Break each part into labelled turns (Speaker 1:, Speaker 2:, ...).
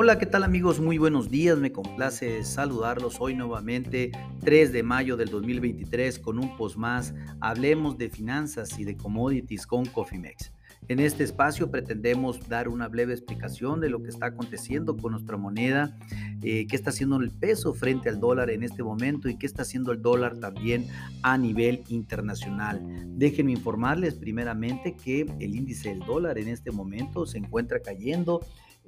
Speaker 1: Hola, ¿qué tal amigos? Muy buenos días, me complace saludarlos hoy nuevamente, 3 de mayo del 2023, con un post más. Hablemos de finanzas y de commodities con Cofimex. En este espacio pretendemos dar una breve explicación de lo que está aconteciendo con nuestra moneda, eh, qué está haciendo el peso frente al dólar en este momento y qué está haciendo el dólar también a nivel internacional. Déjenme informarles primeramente que el índice del dólar en este momento se encuentra cayendo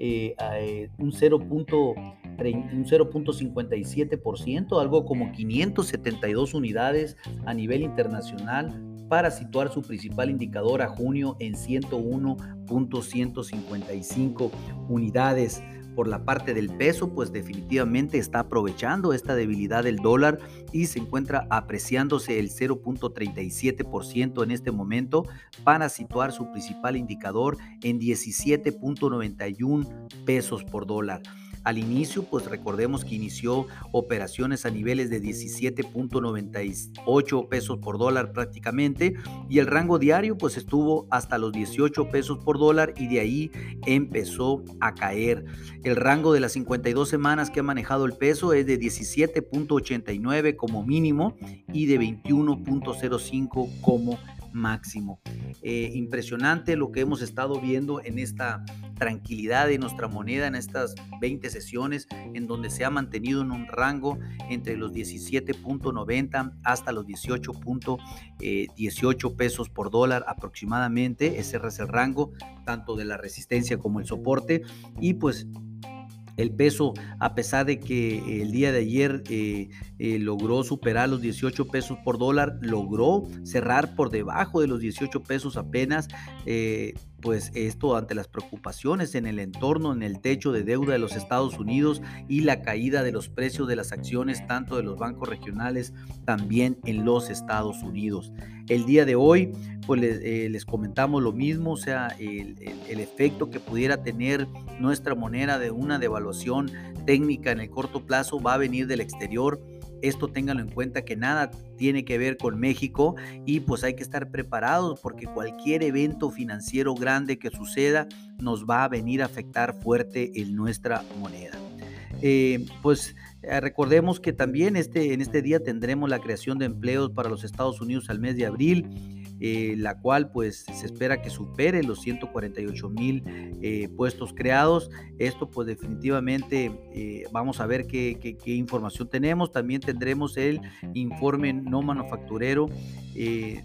Speaker 1: eh, eh, un 0.57%, algo como 572 unidades a nivel internacional para situar su principal indicador a junio en 101.155 unidades por la parte del peso, pues definitivamente está aprovechando esta debilidad del dólar y se encuentra apreciándose el 0.37% en este momento para situar su principal indicador en 17.91 pesos por dólar. Al inicio, pues recordemos que inició operaciones a niveles de 17.98 pesos por dólar prácticamente y el rango diario pues estuvo hasta los 18 pesos por dólar y de ahí empezó a caer. El rango de las 52 semanas que ha manejado el peso es de 17.89 como mínimo y de 21.05 como máximo. Eh, impresionante lo que hemos estado viendo en esta tranquilidad de nuestra moneda en estas 20 sesiones en donde se ha mantenido en un rango entre los 17.90 hasta los 18.18 eh, pesos por dólar aproximadamente. Ese es el rango tanto de la resistencia como el soporte y pues el peso, a pesar de que el día de ayer eh, eh, logró superar los 18 pesos por dólar, logró cerrar por debajo de los 18 pesos apenas. Eh, pues esto ante las preocupaciones en el entorno, en el techo de deuda de los Estados Unidos y la caída de los precios de las acciones tanto de los bancos regionales también en los Estados Unidos. El día de hoy, pues eh, les, comentamos lo mismo, o sea, el, el efecto que pudiera tener nuestra moneda de una devaluación técnica en el corto plazo va a venir del exterior esto ténganlo en cuenta que nada tiene que ver con México y pues hay que estar preparados porque cualquier evento financiero grande que suceda nos va a venir a afectar fuerte en nuestra moneda. Eh, pues eh, recordemos que también este, en este día tendremos la creación de empleos para los Estados Unidos al mes de abril. Eh, la cual pues se espera que supere los 148 mil eh, puestos creados. Esto pues definitivamente eh, vamos a ver qué, qué, información tenemos. También tendremos el informe no manufacturero.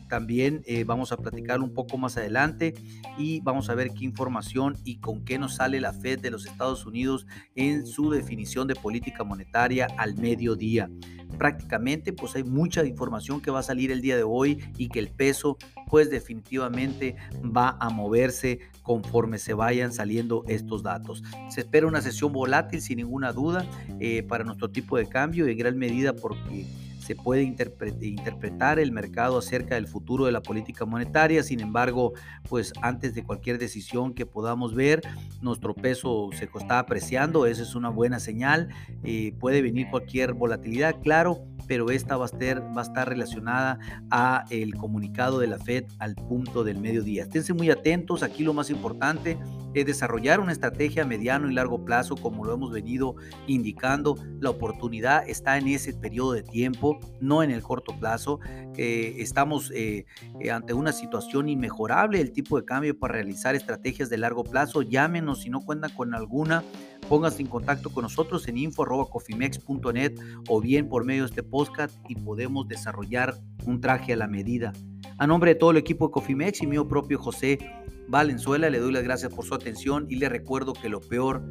Speaker 1: También vamos a platicar un poco más adelante y vamos a ver qué información y con qué nos sale la Fed de los Estados Unidos en su definición de política monetaria al mediodía prácticamente pues hay mucha información que va a salir el día de hoy y que el peso pues definitivamente va a moverse conforme se vayan saliendo estos datos. Se espera una sesión volátil sin ninguna duda eh, para nuestro tipo de cambio en gran medida porque se puede interpretar el mercado acerca del futuro de la política monetaria. Sin embargo, pues antes de cualquier decisión que podamos ver, nuestro peso se está apreciando. Esa es una buena señal. Eh, puede venir cualquier volatilidad, claro, pero esta va a, estar, va a estar relacionada a el comunicado de la Fed al punto del mediodía. Esténse muy atentos. Aquí lo más importante es desarrollar una estrategia a mediano y largo plazo, como lo hemos venido indicando. La oportunidad está en ese periodo de tiempo, no en el corto plazo. estamos eh, eh, ante una situación inmejorable, el tipo de cambio para realizar estrategias de largo plazo. Llámenos si no cuentan con alguna. Pónganse en contacto con nosotros en info.cofimex.net o bien por medio de este podcast y podemos desarrollar un traje a la medida. A nombre de todo el equipo de Cofimex y mío propio José Valenzuela, le doy las gracias por su atención y le recuerdo que lo peor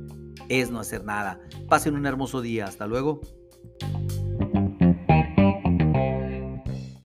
Speaker 1: es no hacer nada. Pasen un hermoso día. Hasta luego.